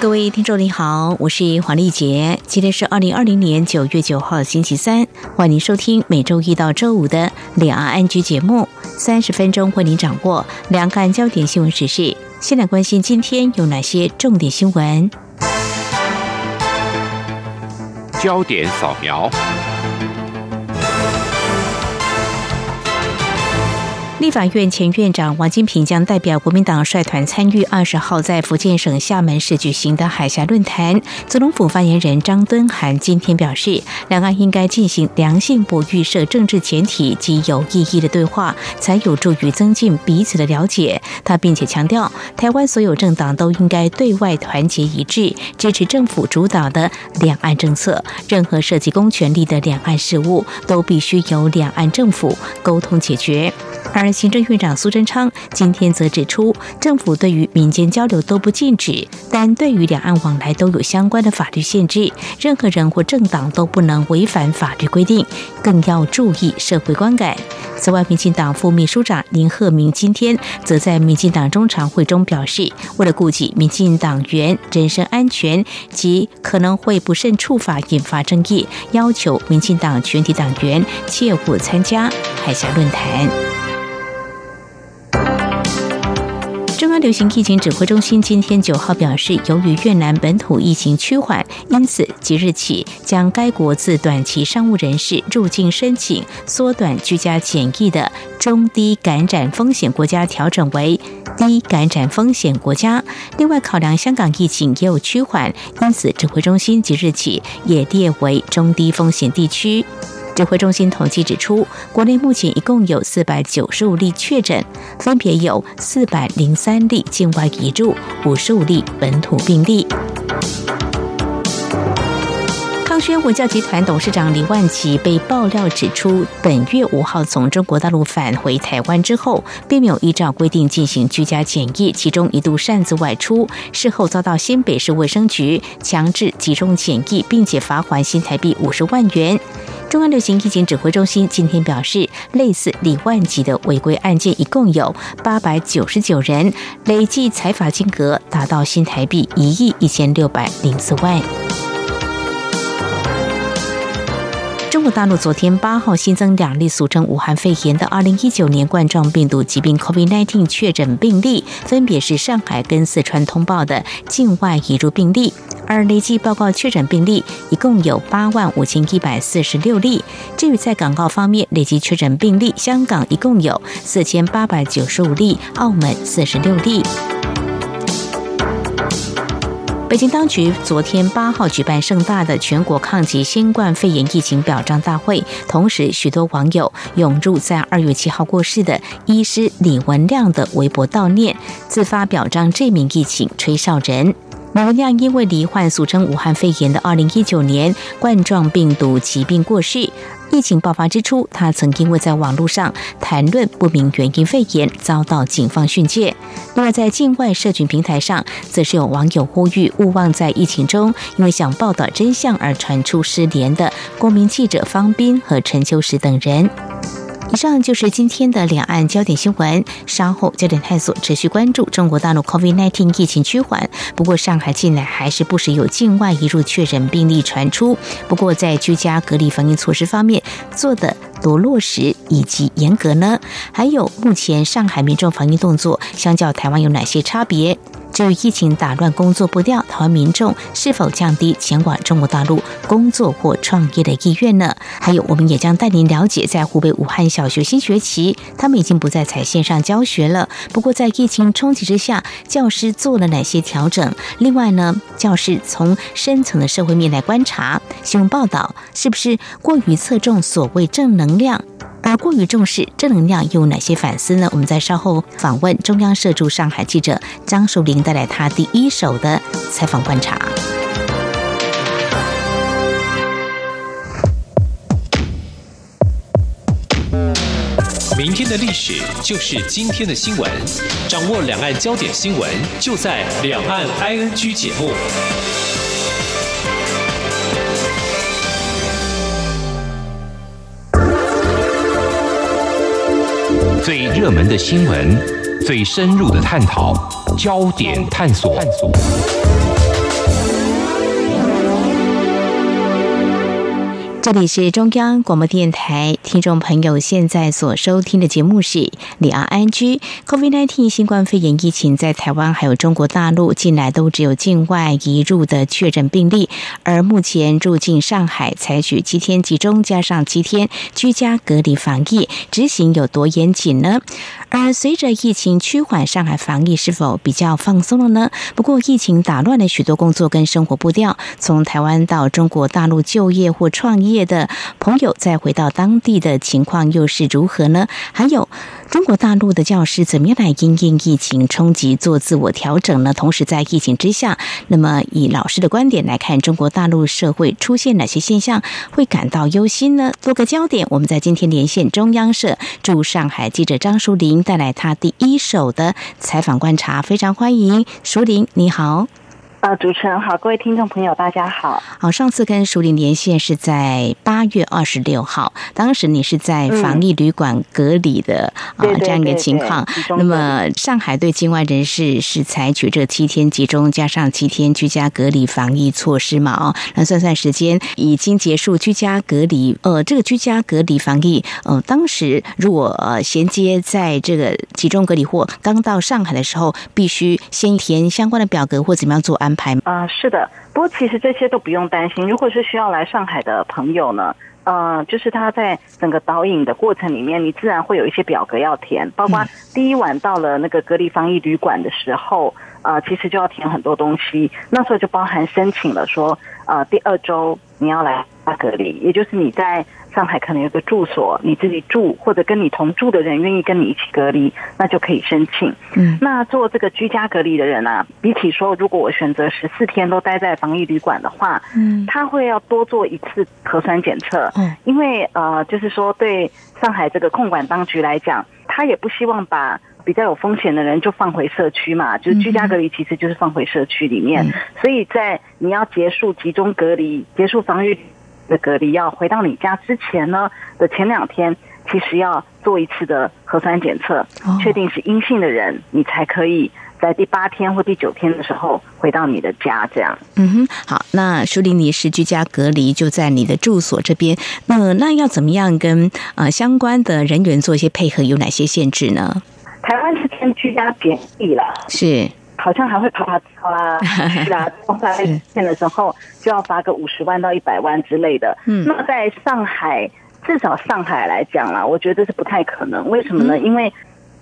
各位听众您好，我是黄丽杰，今天是二零二零年九月九号星期三，欢迎收听每周一到周五的两岸安居节目，三十分钟为您掌握两岸焦点新闻时事。先来关心今天有哪些重点新闻？焦点扫描。立法院前院长王金平将代表国民党率团参与二十号在福建省厦门市举行的海峡论坛。总统府发言人张敦涵今天表示，两岸应该进行良性、不预设政治前提及有意义的对话，才有助于增进彼此的了解。他并且强调，台湾所有政党都应该对外团结一致，支持政府主导的两岸政策。任何涉及公权力的两岸事务，都必须由两岸政府沟通解决。而行政院长苏贞昌今天则指出，政府对于民间交流都不禁止，但对于两岸往来都有相关的法律限制，任何人或政党都不能违反法律规定，更要注意社会观感。此外，民进党副秘书长林鹤明今天则在民进党中常会中表示，为了顾及民进党员人身安全及可能会不慎触法引发争议，要求民进党全体党员切勿参加海峡论坛。流行疫情指挥中心今天九号表示，由于越南本土疫情趋缓，因此即日起将该国自短期商务人士入境申请缩短居家检疫的中低感染风险国家调整为低感染风险国家。另外，考量香港疫情也有趋缓，因此指挥中心即日起也列为中低风险地区。指挥中心统计指出，国内目前一共有四百九十五例确诊，分别有四百零三例境外移入，五十五例本土病例。康轩文教集团董事长李万吉被爆料指出，本月五号从中国大陆返回台湾之后，并没有依照规定进行居家检疫，其中一度擅自外出，事后遭到新北市卫生局强制集中检疫，并且罚还新台币五十万元。中央流行疫情指挥中心今天表示，类似李万吉的违规案件一共有八百九十九人，累计财罚金额达到新台币一亿一千六百零四万。中国大陆昨天八号新增两例俗称武汉肺炎的二零一九年冠状病毒疾病 （COVID-19） 确诊病例，分别是上海跟四川通报的境外移入病例。而累计报告确诊病例一共有八万五千一百四十六例。至于在港澳方面，累计确诊病例，香港一共有四千八百九十五例，澳门四十六例。北京当局昨天八号举办盛大的全国抗击新冠肺炎疫情表彰大会，同时许多网友涌入在二月七号过世的医师李文亮的微博悼念，自发表彰这名疫情吹哨人。李文亮因为罹患俗称武汉肺炎的二零一九年冠状病毒疾病过世。疫情爆发之初，他曾因为在网络上谈论不明原因肺炎，遭到警方训诫。另外，在境外社群平台上，则是有网友呼吁勿忘在疫情中因为想报道真相而传出失联的公民记者方斌和陈秋实等人。以上就是今天的两岸焦点新闻。稍后焦点探索持续关注中国大陆 COVID-19 疫情趋缓，不过上海近来还是不时有境外移入确诊病例传出。不过在居家隔离防疫措施方面做的多落实以及严格呢？还有目前上海民众防疫动作相较台湾有哪些差别？至于疫情打乱工作步调，台湾民众是否降低前往中国大陆工作或创业的意愿呢？还有，我们也将带您了解，在湖北武汉小学新学期，他们已经不再采线上教学了。不过，在疫情冲击之下，教师做了哪些调整？另外呢，教师从深层的社会面来观察新闻报道，是不是过于侧重所谓正能量？而过于重视正能量又有哪些反思呢？我们在稍后访问中央社驻上海记者张淑玲，带来他第一手的采访观察。明天的历史就是今天的新闻，掌握两岸焦点新闻就在《两岸 ING》节目。最热门的新闻，最深入的探讨，焦点探索。这里是中央广播电台，听众朋友现在所收听的节目是李昂安居。COVID-19 新冠肺炎疫情在台湾还有中国大陆近来都只有境外移入的确诊病例，而目前入境上海采取七天集中加上七天居家隔离防疫，执行有多严谨呢？而随着疫情趋缓，上海防疫是否比较放松了呢？不过疫情打乱了许多工作跟生活步调，从台湾到中国大陆就业或创业的朋友，再回到当地的情况又是如何呢？还有。中国大陆的教师怎么样来因应疫情冲击做自我调整呢？同时，在疫情之下，那么以老师的观点来看，中国大陆社会出现哪些现象会感到忧心呢？多个焦点，我们在今天连线中央社驻上海记者张淑玲，带来他第一手的采访观察，非常欢迎淑玲，你好。啊，主持人好，各位听众朋友，大家好。好，上次跟淑玲连线是在八月二十六号，当时你是在防疫旅馆隔离的啊这样一个情况。那么，上海对境外人士是采取这七天集中加上七天居家隔离防疫措施嘛？哦，那算算时间，已经结束居家隔离。呃，这个居家隔离防疫，呃，当时如果呃衔接在这个集中隔离或刚到上海的时候，必须先填相关的表格或怎么样做安。啊，是的，不过其实这些都不用担心。如果是需要来上海的朋友呢，呃，就是他在整个导引的过程里面，你自然会有一些表格要填，包括第一晚到了那个隔离防疫旅馆的时候，呃，其实就要填很多东西。那时候就包含申请了，说呃，第二周你要来隔离，也就是你在。上海可能有个住所，你自己住或者跟你同住的人愿意跟你一起隔离，那就可以申请。嗯，那做这个居家隔离的人啊，比起说如果我选择十四天都待在防疫旅馆的话，嗯，他会要多做一次核酸检测。嗯，因为呃，就是说对上海这个控管当局来讲，他也不希望把比较有风险的人就放回社区嘛，就是居家隔离其实就是放回社区里面。所以在你要结束集中隔离、结束防御。的隔离要回到你家之前呢的前两天，其实要做一次的核酸检测，确定是阴性的人，你才可以在第八天或第九天的时候回到你的家。这样，嗯哼，好，那舒林尼是居家隔离，就在你的住所这边。那那要怎么样跟呃相关的人员做一些配合？有哪些限制呢？台湾是偏居家检疫了，是。好像还会爬爬操啊，是啊，公开线的时候就要罚个五十万到一百万之类的。嗯，那在上海，至少上海来讲啦，我觉得是不太可能。为什么呢？因为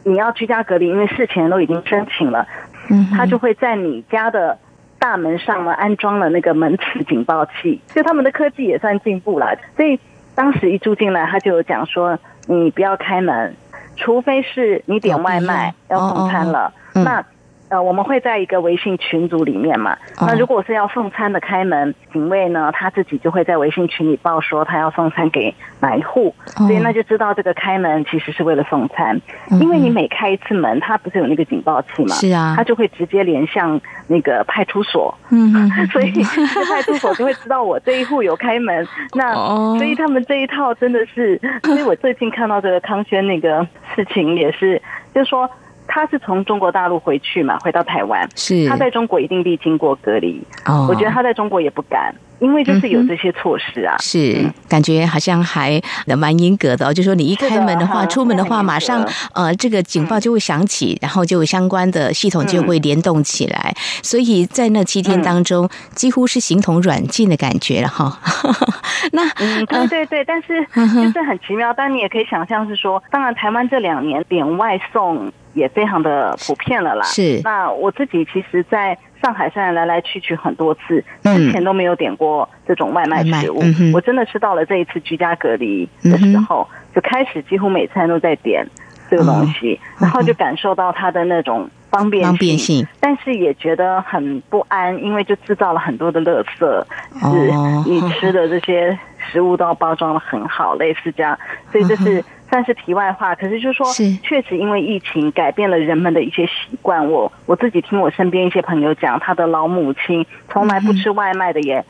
你要居家隔离，因为事前都已经申请了，嗯，他就会在你家的大门上呢安装了那个门磁警报器，就他们的科技也算进步了。所以当时一住进来，他就有讲说，你不要开门，除非是你点外卖要送餐了，那。呃，我们会在一个微信群组里面嘛。那如果是要送餐的开门，警卫呢他自己就会在微信群里报说他要送餐给哪一户，所以那就知道这个开门其实是为了送餐。因为你每开一次门，它不是有那个警报器嘛？是啊，它就会直接连向那个派出所。嗯，所以派出所就会知道我这一户有开门。那所以他们这一套真的是，所以我最近看到这个康轩那个事情也是，就是说。他是从中国大陆回去嘛，回到台湾。是他在中国一定必经过隔离。哦，我觉得他在中国也不敢，因为就是有这些措施啊。是感觉好像还蛮严格的哦，就说你一开门的话，出门的话，马上呃这个警报就会响起，然后就相关的系统就会联动起来。所以在那七天当中，几乎是形同软禁的感觉了哈。那嗯，对对对，但是就是很奇妙。但你也可以想象是说，当然台湾这两年点外送。也非常的普遍了啦。是，那我自己其实在上海虽然来来去去很多次，之前都没有点过这种外卖食物。我真的是到了这一次居家隔离的时候，就开始几乎每餐都在点这个东西，然后就感受到它的那种方便性，但是也觉得很不安，因为就制造了很多的垃圾，是你吃的这些食物都要包装的很好，类似这样。所以这是算是题外话。可是就是说，确实因为疫情改变了人们的一些习惯。我我自己听我身边一些朋友讲，他的老母亲从来不吃外卖的，耶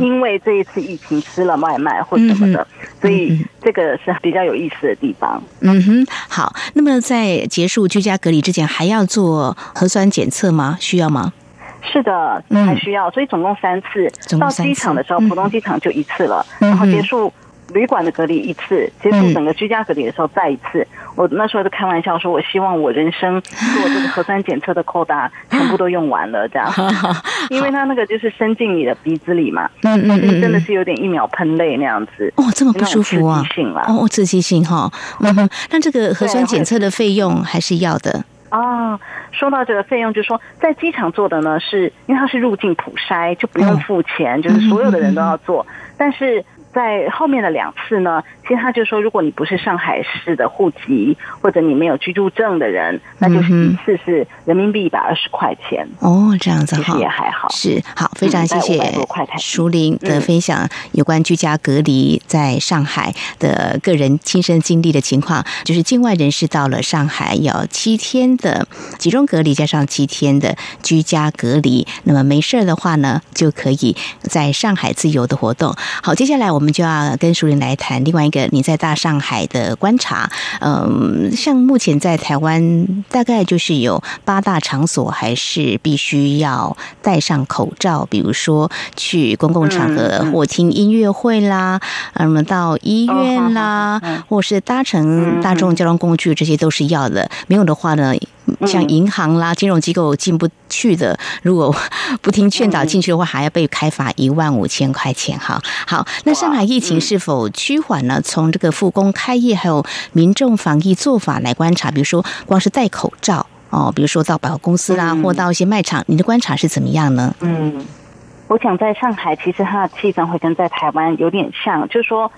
因为这一次疫情吃了外卖或什么的。所以这个是比较有意思的地方。嗯哼，好。那么在结束居家隔离之前，还要做核酸检测吗？需要吗？是的，还需要，所以总共三次。到机场的时候，浦东机场就一次了，然后结束旅馆的隔离一次，结束整个居家隔离的时候再一次。我那时候就开玩笑说，我希望我人生做这个核酸检测的扣打全部都用完了，这样，因为它那个就是伸进你的鼻子里嘛，嗯嗯嗯，真的是有点一秒喷泪那样子。哦，这么不舒服啊！刺激性了，哦，刺激性哈。嗯哼，那这个核酸检测的费用还是要的。哦，说到这个费用，就是说在机场做的呢，是因为它是入境普筛，就不用付钱，就是所有的人都要做，但是。在后面的两次呢，其实他就说，如果你不是上海市的户籍，或者你没有居住证的人，那就是一次是人民币一百二十块钱。哦，这样子哈，也还好。是好，非常谢谢舒玲的分享，有关居家隔离在上海的个人亲身经历的情况，就是境外人士到了上海要七天的集中隔离，加上七天的居家隔离，那么没事的话呢，就可以在上海自由的活动。好，接下来我。们就要跟舒玲来谈另外一个你在大上海的观察。嗯，像目前在台湾，大概就是有八大场所还是必须要戴上口罩，比如说去公共场合或听音乐会啦，嗯，到医院啦，或是搭乘大众交通工具，这些都是要的。没有的话呢？像银行啦、金融机构进不去的，如果不听劝导进去的话，还要被开罚一万五千块钱。哈，好，那上海疫情是否趋缓呢？从这个复工开业，还有民众防疫做法来观察，比如说光是戴口罩哦，比如说到百货公司啦，或到一些卖场，你的观察是怎么样呢？嗯，我想在上海，其实它的气氛会跟在台湾有点像，就是说，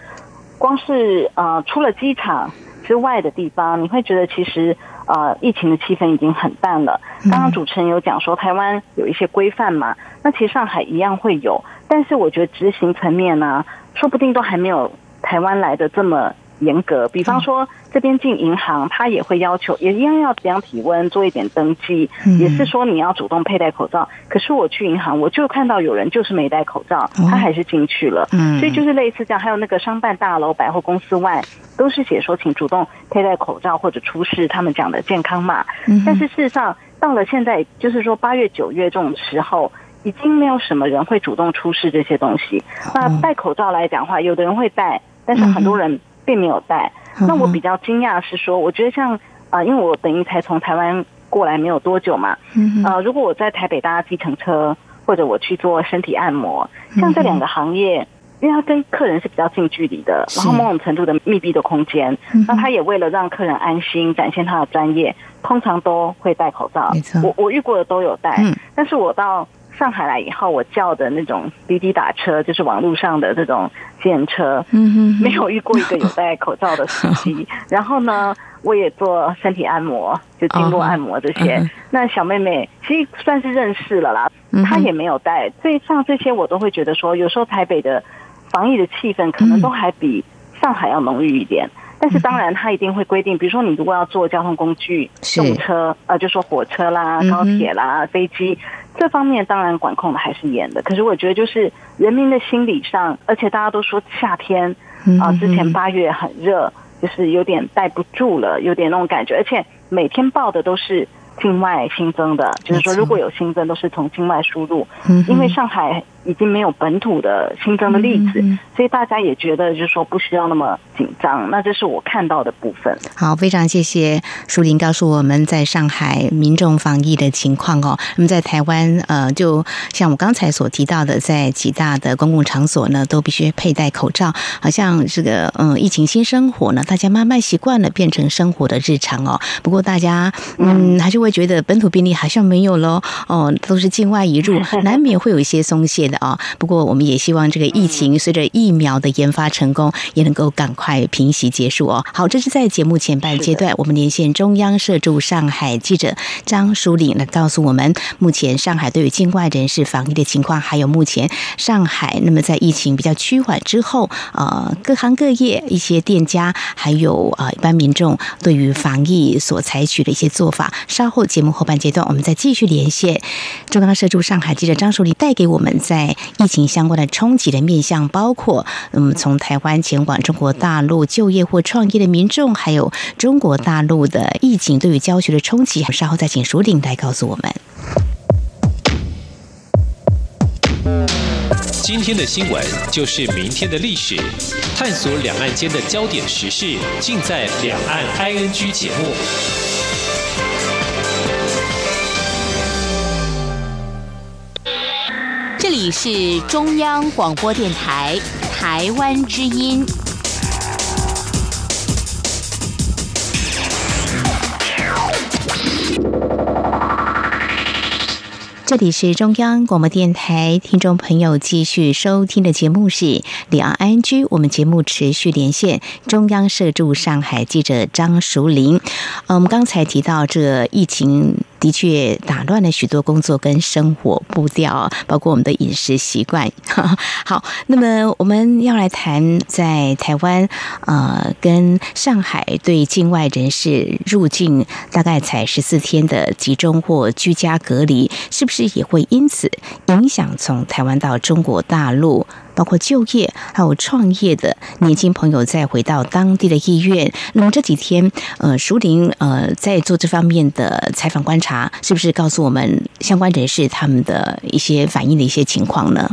光是呃，出了机场之外的地方，你会觉得其实。呃，疫情的气氛已经很淡了。刚刚主持人有讲说，台湾有一些规范嘛，那其实上海一样会有，但是我觉得执行层面呢，说不定都还没有台湾来的这么。严格，比方说这边进银行，他也会要求，也一样要量体温，做一点登记，也是说你要主动佩戴口罩。可是我去银行，我就看到有人就是没戴口罩，他还是进去了。所以就是类似这样，还有那个商办大楼、百货公司外，都是写说请主动佩戴口罩或者出示他们讲的健康码。但是事实上，到了现在，就是说八月、九月这种时候，已经没有什么人会主动出示这些东西。那戴口罩来讲话，有的人会戴，但是很多人。并没有带。那我比较惊讶是说，我觉得像啊，因为我等于才从台湾过来没有多久嘛，呃，如果我在台北搭计程车，或者我去做身体按摩，像这两个行业，因为它跟客人是比较近距离的，然后某种程度的密闭的空间，那他也为了让客人安心，展现他的专业，通常都会戴口罩。我我遇过的都有戴，但是我到。上海来以后，我叫的那种滴滴打车，就是网络上的这种电车，没有遇过一个有戴口罩的司机。然后呢，我也做身体按摩，就经络按摩这些。那小妹妹其实算是认识了啦，她也没有戴。所以像这些，我都会觉得说，有时候台北的防疫的气氛可能都还比上海要浓郁一点。但是当然，它一定会规定，比如说你如果要坐交通工具，动车，呃，就说火车啦、高铁啦、飞机，这方面当然管控的还是严的。可是我觉得，就是人民的心理上，而且大家都说夏天啊，之前八月很热，就是有点待不住了，有点那种感觉，而且每天报的都是。境外新增的，就是说如果有新增，都是从境外输入。嗯，因为上海已经没有本土的新增的例子，所以大家也觉得就是说不需要那么紧张。那这是我看到的部分。好，非常谢谢舒林告诉我们在上海民众防疫的情况哦。那么在台湾，呃，就像我刚才所提到的，在几大的公共场所呢，都必须佩戴口罩。好像这个嗯，疫情新生活呢，大家慢慢习惯了，变成生活的日常哦。不过大家嗯，还是。会觉得本土病例好像没有喽，哦，都是境外移入，难免会有一些松懈的啊。不过我们也希望这个疫情随着疫苗的研发成功，也能够赶快平息结束哦。好，这是在节目前半阶段，我们连线中央社驻上海记者张淑玲来告诉我们，目前上海对于境外人士防疫的情况，还有目前上海那么在疫情比较趋缓之后，呃，各行各业一些店家，还有呃一般民众对于防疫所采取的一些做法。稍后节目后半阶段，我们再继续连线中央社驻上海记者张淑玲，带给我们在疫情相关的冲击的面向，包括嗯从台湾前往中国大陆就业或创业的民众，还有中国大陆的疫情对于教学的冲击。稍后再请淑玲来告诉我们。今天的新闻就是明天的历史，探索两岸间的焦点时事，尽在《两岸 ING》节目。里是中央广播电台台湾之音。这里是中央广播电台，听众朋友继续收听的节目是两岸安居。我们节目持续连线中央社驻上海记者张淑玲。呃，我们刚才提到这疫情。的确打乱了许多工作跟生活步调，包括我们的饮食习惯。好，那么我们要来谈在台湾呃跟上海对境外人士入境大概才十四天的集中或居家隔离，是不是也会因此影响从台湾到中国大陆？包括就业还有创业的年轻朋友再回到当地的意愿。那么这几天，呃，淑玲呃在做这方面的采访观察，是不是告诉我们相关人士他们的一些反映的一些情况呢？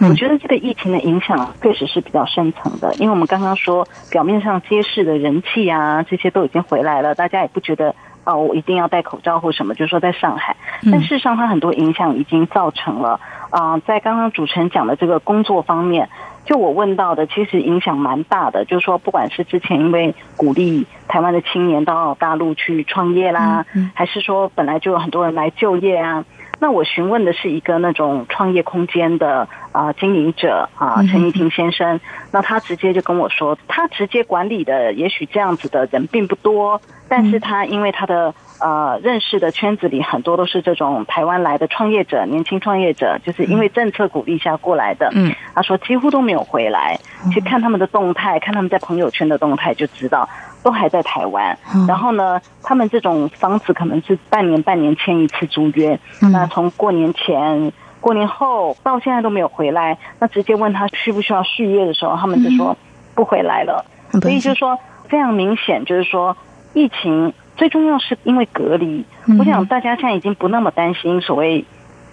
我觉得这个疫情的影响确实是比较深层的，因为我们刚刚说表面上街市的人气啊，这些都已经回来了，大家也不觉得哦，我一定要戴口罩或什么，就是说在上海，但事实上它很多影响已经造成了。啊，在刚刚主持人讲的这个工作方面，就我问到的，其实影响蛮大的。就是说，不管是之前因为鼓励台湾的青年到大陆去创业啦，还是说本来就有很多人来就业啊，那我询问的是一个那种创业空间的啊经营者啊陈怡婷先生，那他直接就跟我说，他直接管理的也许这样子的人并不多，但是他因为他的。呃，认识的圈子里很多都是这种台湾来的创业者，年轻创业者，就是因为政策鼓励下过来的。嗯，他说几乎都没有回来，去看他们的动态，看他们在朋友圈的动态就知道都还在台湾。然后呢，他们这种房子可能是半年半年签一次租约，那从过年前、过年后到现在都没有回来。那直接问他需不需要续约的时候，他们就说不回来了。所以就是说非常明显，就是说疫情。最重要是因为隔离，我想大家现在已经不那么担心所谓，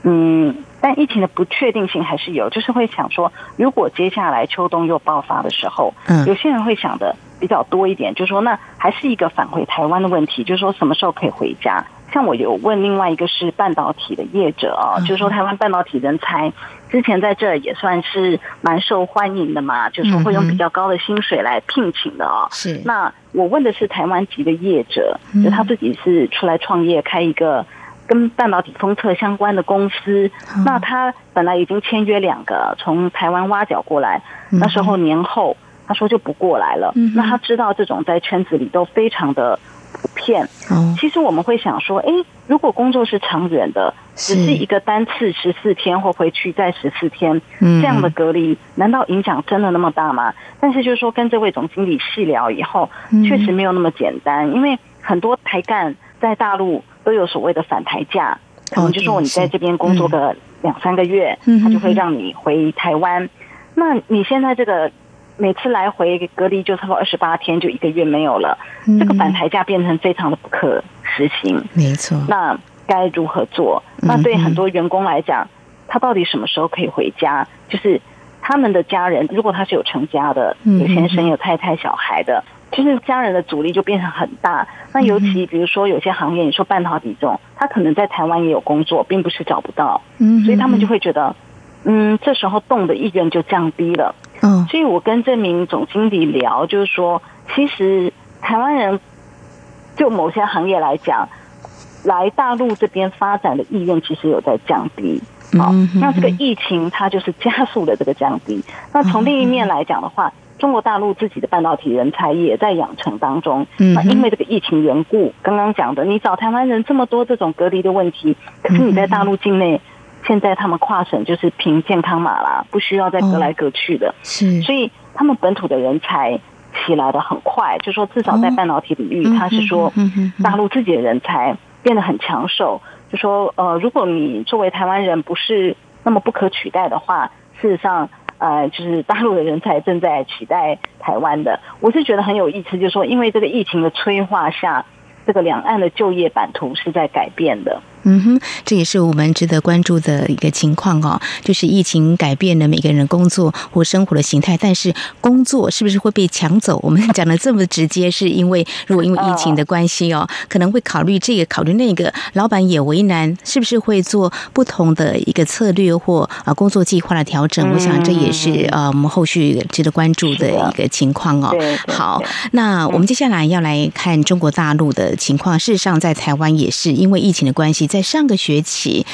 嗯，但疫情的不确定性还是有，就是会想说，如果接下来秋冬又爆发的时候，嗯，有些人会想的比较多一点，就是说那还是一个返回台湾的问题，就是说什么时候可以回家。像我有问另外一个是半导体的业者啊，就是说台湾半导体人才之前在这也算是蛮受欢迎的嘛，就是会用比较高的薪水来聘请的哦。是，那我问的是台湾籍的业者，就他自己是出来创业开一个跟半导体封测相关的公司，那他本来已经签约两个从台湾挖角过来，那时候年后他说就不过来了，那他知道这种在圈子里都非常的。普遍，其实我们会想说，哎，如果工作是长远的，只是一个单次十四天或回去再十四天这样的隔离，难道影响真的那么大吗？但是就是说，跟这位总经理细聊以后，确实没有那么简单，因为很多台干在大陆都有所谓的反台价，可能就说你在这边工作个两三个月，他就会让你回台湾。那你现在这个。每次来回隔离就差不多二十八天，就一个月没有了，这个返台价变成非常的不可实行。没错，那该如何做？那对很多员工来讲，他到底什么时候可以回家？就是他们的家人，如果他是有成家的，有先生、有太太、小孩的，就是家人的阻力就变成很大。那尤其比如说有些行业，你说半导体中，他可能在台湾也有工作，并不是找不到，所以他们就会觉得，嗯，这时候动的意愿就降低了。嗯，所以我跟这名总经理聊，就是说，其实台湾人就某些行业来讲，来大陆这边发展的意愿其实有在降低。好，那这个疫情它就是加速了这个降低。那从另一面来讲的话，中国大陆自己的半导体人才也在养成当中。那因为这个疫情缘故，刚刚讲的，你找台湾人这么多这种隔离的问题，可是你在大陆境内，现在他们跨省就是凭健康码啦，不需要再隔来隔去的。是，所以他们本土的人才起来的很快，就说至少在半导体领域，他是说大陆自己的人才变得很抢手。就说呃，如果你作为台湾人不是那么不可取代的话，事实上呃，就是大陆的人才正在取代台湾的。我是觉得很有意思，就是说因为这个疫情的催化下，这个两岸的就业版图是在改变的。嗯哼，这也是我们值得关注的一个情况哦。就是疫情改变了每个人工作或生活的形态，但是工作是不是会被抢走？我们讲的这么直接，是因为如果因为疫情的关系哦，可能会考虑这个考虑那个，老板也为难，是不是会做不同的一个策略或啊工作计划的调整？我想这也是呃我们后续值得关注的一个情况哦。好，那我们接下来要来看中国大陆的情况。事实上，在台湾也是因为疫情的关系。在上个学期，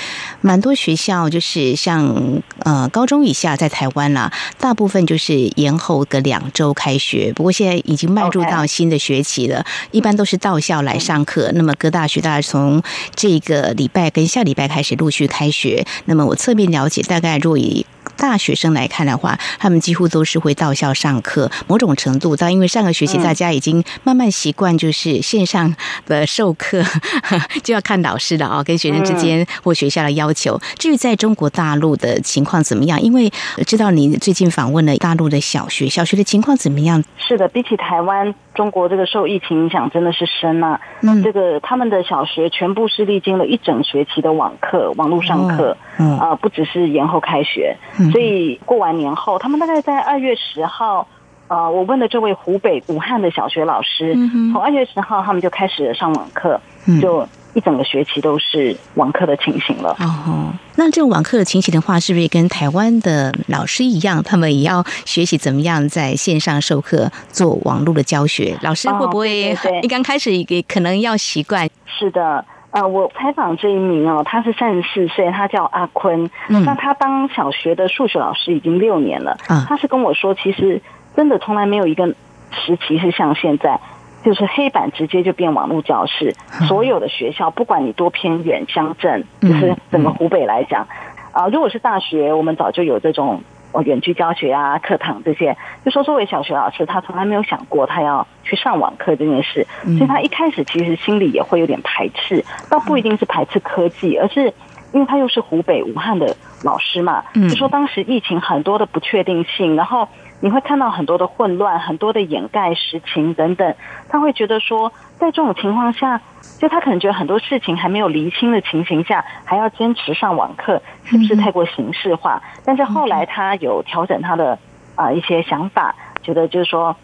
蛮多学校就是像呃高中以下在台湾啦，大部分就是延后个两周开学。不过现在已经迈入到新的学期了，一般都是到校来上课。那么各大学大概从这个礼拜跟下礼拜开始陆续开学。那么我侧面了解，大概若以大学生来看的话，他们几乎都是会到校上课。某种程度，但因为上个学期大家已经慢慢习惯，就是线上的授课，就要看老师了啊，跟学生之间或学校的要求。至于在中国大陆的情况怎么样？因为知道你最近访问了大陆的小学，小学的情况怎么样？是的，比起台湾。中国这个受疫情影响真的是深啊！嗯，这个他们的小学全部是历经了一整学期的网课、网络上课，嗯啊，不只是延后开学，所以过完年后，他们大概在二月十号，呃，我问了这位湖北武汉的小学老师，从二月十号他们就开始上网课，就。一整个学期都是网课的情形了。哦，那这种网课的情形的话，是不是跟台湾的老师一样，他们也要学习怎么样在线上授课、做网络的教学？老师会不会一刚开始也可能要习惯？是的，呃，我采访这一名哦，他是三十四岁，他叫阿坤。嗯，那他当小学的数学老师已经六年了。嗯，他是跟我说，其实真的从来没有一个时期是像现在。就是黑板直接就变网络教室，所有的学校不管你多偏远乡镇，就是整个湖北来讲，啊，如果是大学，我们早就有这种远距教学啊、课堂这些。就说作为小学老师，他从来没有想过他要去上网课这件事，所以他一开始其实心里也会有点排斥，倒不一定是排斥科技，而是因为他又是湖北武汉的老师嘛，就说当时疫情很多的不确定性，然后。你会看到很多的混乱，很多的掩盖实情等等。他会觉得说，在这种情况下，就他可能觉得很多事情还没有厘清的情形下，还要坚持上网课，是不是太过形式化？但是后来他有调整他的啊一些想法，觉得就是说，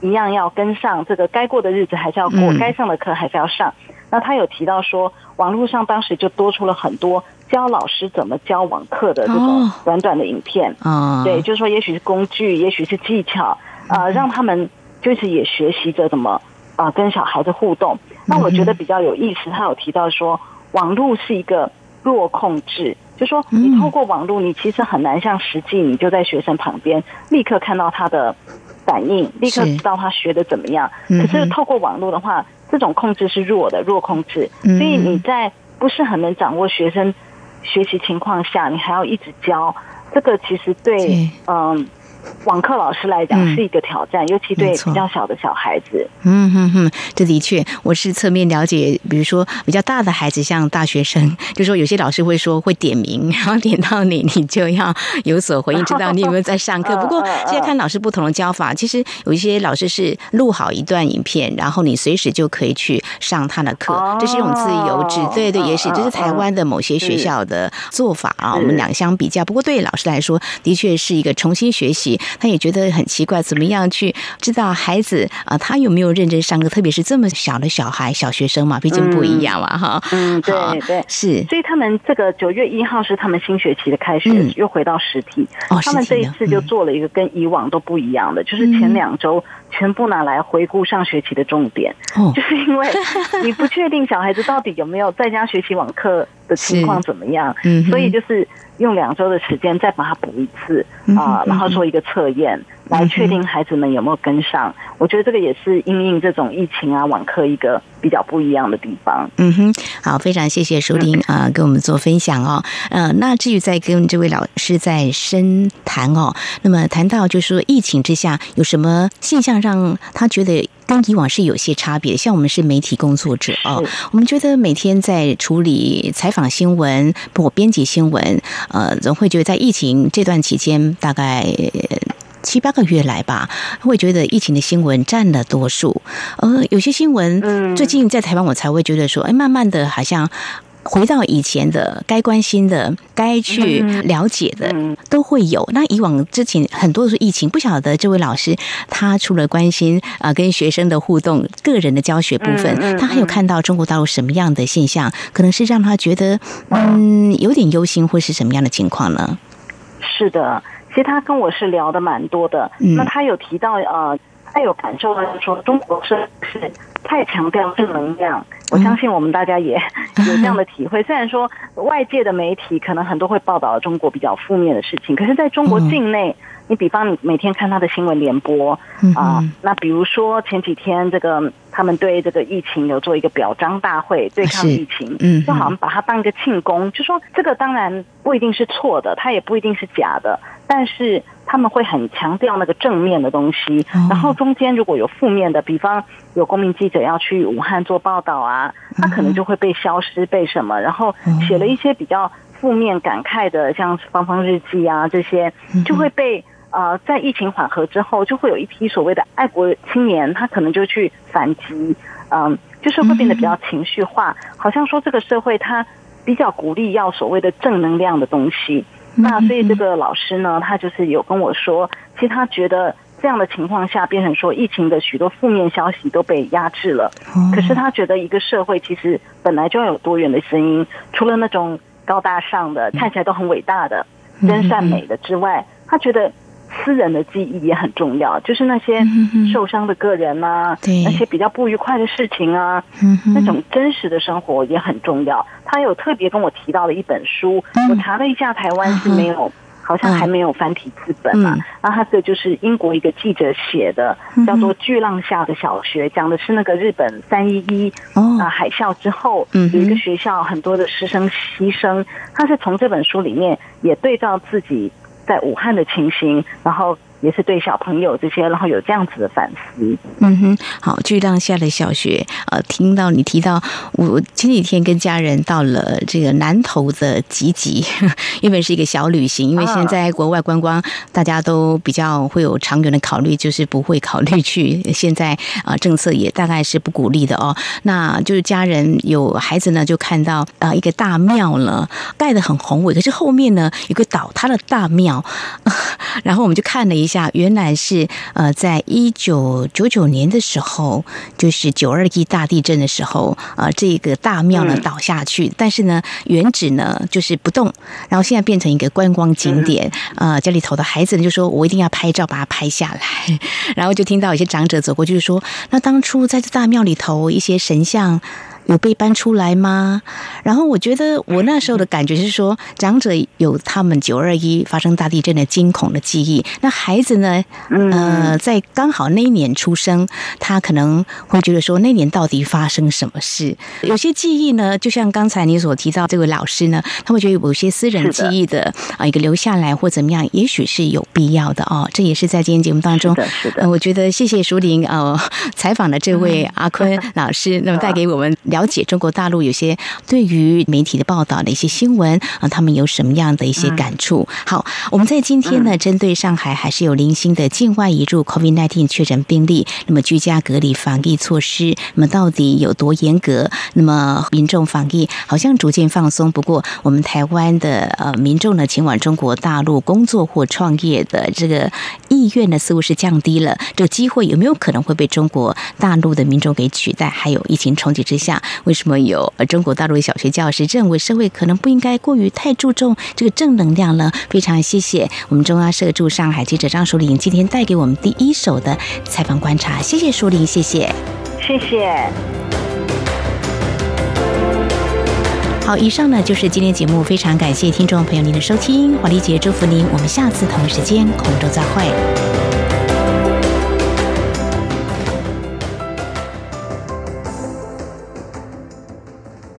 一样要跟上这个该过的日子还是要过，该上的课还是要上。那他有提到说，网络上当时就多出了很多。教老师怎么教网课的这种短短的影片。啊，对，就是说，也许是工具，也许是技巧，啊，让他们就是也学习着怎么啊跟小孩子互动。那我觉得比较有意思，他有提到说，网络是一个弱控制，就说你透过网络，你其实很难像实际你就在学生旁边立刻看到他的反应，立刻知道他学的怎么样。可是透过网络的话，这种控制是弱的，弱控制，所以你在不是很能掌握学生。学习情况下，你还要一直教，这个其实对，嗯。网课老师来讲是一个挑战，尤其对比较小的小孩子。嗯哼哼，这的确，我是侧面了解。比如说比较大的孩子，像大学生，就说有些老师会说会点名，然后点到你，你就要有所回应，知道你有没有在上课。不过现在看老师不同的教法，其实有一些老师是录好一段影片，然后你随时就可以去上他的课，这是一种自由制。对对，也是这是台湾的某些学校的做法啊。我们两相比较，不过对老师来说，的确是一个重新学习。他也觉得很奇怪，怎么样去知道孩子啊，他有没有认真上课？特别是这么小的小孩，小学生嘛，毕竟不一样嘛，哈。嗯，对对，是。所以他们这个九月一号是他们新学期的开始，又回到实体。哦，他们这一次就做了一个跟以往都不一样的，就是前两周全部拿来回顾上学期的重点。哦，就是因为 你不确定小孩子到底有没有在家学习网课的情况怎么样，嗯，所以就是用两周的时间再把它补一次啊，然后做一个测验。来确定孩子们有没有跟上，我觉得这个也是因应这种疫情啊网课一个比较不一样的地方。嗯哼，好，非常谢谢舒婷啊，跟我们做分享哦。呃，那至于在跟这位老师在深谈哦，那么谈到就是说疫情之下有什么现象让他觉得跟以往是有些差别？像我们是媒体工作者哦，我们觉得每天在处理采访新闻或编辑新闻，呃，总会觉得在疫情这段期间大概。七八个月来吧，会觉得疫情的新闻占了多数。呃，有些新闻，最近在台湾，我才会觉得说，哎，慢慢的，好像回到以前的该关心的、该去了解的，都会有。那以往之前很多是疫情，不晓得这位老师他除了关心啊跟学生的互动、个人的教学部分，他还有看到中国大陆什么样的现象，可能是让他觉得嗯有点忧心，或是什么样的情况呢？是的。其实他跟我是聊的蛮多的，那他有提到呃，他有感受到说中国是是太强调正能量，我相信我们大家也 有这样的体会。虽然说外界的媒体可能很多会报道中国比较负面的事情，可是在中国境内。你比方你每天看他的新闻联播啊，那比如说前几天这个他们对这个疫情有做一个表彰大会，对抗疫情，嗯，就好像把它当一个庆功，就说这个当然不一定是错的，它也不一定是假的，但是他们会很强调那个正面的东西，然后中间如果有负面的，比方有公民记者要去武汉做报道啊，他可能就会被消失，被什么，然后写了一些比较负面感慨的，像芳芳日记啊这些，就会被。呃，在疫情缓和之后，就会有一批所谓的爱国青年，他可能就去反击，嗯，就是会变得比较情绪化，好像说这个社会他比较鼓励要所谓的正能量的东西。那所以这个老师呢，他就是有跟我说，其实他觉得这样的情况下，变成说疫情的许多负面消息都被压制了。可是他觉得一个社会其实本来就要有多元的声音，除了那种高大上的、看起来都很伟大的、真善美的之外，他觉得。私人的记忆也很重要，就是那些受伤的个人啊，那些比较不愉快的事情啊，那种真实的生活也很重要。他有特别跟我提到了一本书，我查了一下，台湾是没有，好像还没有繁体字本嘛。然后他这就是英国一个记者写的，叫做《巨浪下的小学》，讲的是那个日本三一一啊海啸之后，有一个学校很多的师生牺牲。他是从这本书里面也对照自己。在武汉的情形，然后。也是对小朋友这些，然后有这样子的反思。嗯哼，好，巨浪下的小学，呃，听到你提到，我前几天跟家人到了这个南投的集集，原本是一个小旅行，因为现在国外观光，大家都比较会有长远的考虑，就是不会考虑去。现在啊，政策也大概是不鼓励的哦。那就是家人有孩子呢，就看到啊一个大庙了，盖的很宏伟，可是后面呢有个倒塌的大庙，然后我们就看了一。下原来是呃，在一九九九年的时候，就是九二一大地震的时候，呃，这个大庙呢倒下去，但是呢原址呢就是不动，然后现在变成一个观光景点。呃，家里头的孩子呢就说：“我一定要拍照把它拍下来。”然后就听到有些长者走过，就是说：“那当初在这大庙里头，一些神像。”有被搬出来吗？然后我觉得我那时候的感觉是说，长者有他们九二一发生大地震的惊恐的记忆，那孩子呢？呃，在刚好那一年出生，他可能会觉得说，那年到底发生什么事？有些记忆呢，就像刚才你所提到这位老师呢，他会觉得有些私人记忆的啊一个留下来或怎么样，也许是有必要的哦。这也是在今天节目当中，是的，我觉得谢谢淑玲呃 采访的这位阿坤老师，那么带给我们了。了解中国大陆有些对于媒体的报道的一些新闻啊，他们有什么样的一些感触？好，我们在今天呢，针对上海还是有零星的境外移入 COVID-19 确诊病例，那么居家隔离防疫措施，那么到底有多严格？那么民众防疫好像逐渐放松，不过我们台湾的呃民众呢，前往中国大陆工作或创业的这个意愿呢，似乎是降低了。这个机会有没有可能会被中国大陆的民众给取代？还有疫情冲击之下，为什么有呃中国大陆的小学教师认为社会可能不应该过于太注重这个正能量呢？非常谢谢我们中央社驻上海记者张淑玲今天带给我们第一手的采访观察，谢谢淑玲，谢谢，谢谢。好，以上呢就是今天节目，非常感谢听众朋友您的收听，华丽姐祝福您，我们下次同一时间空中再会。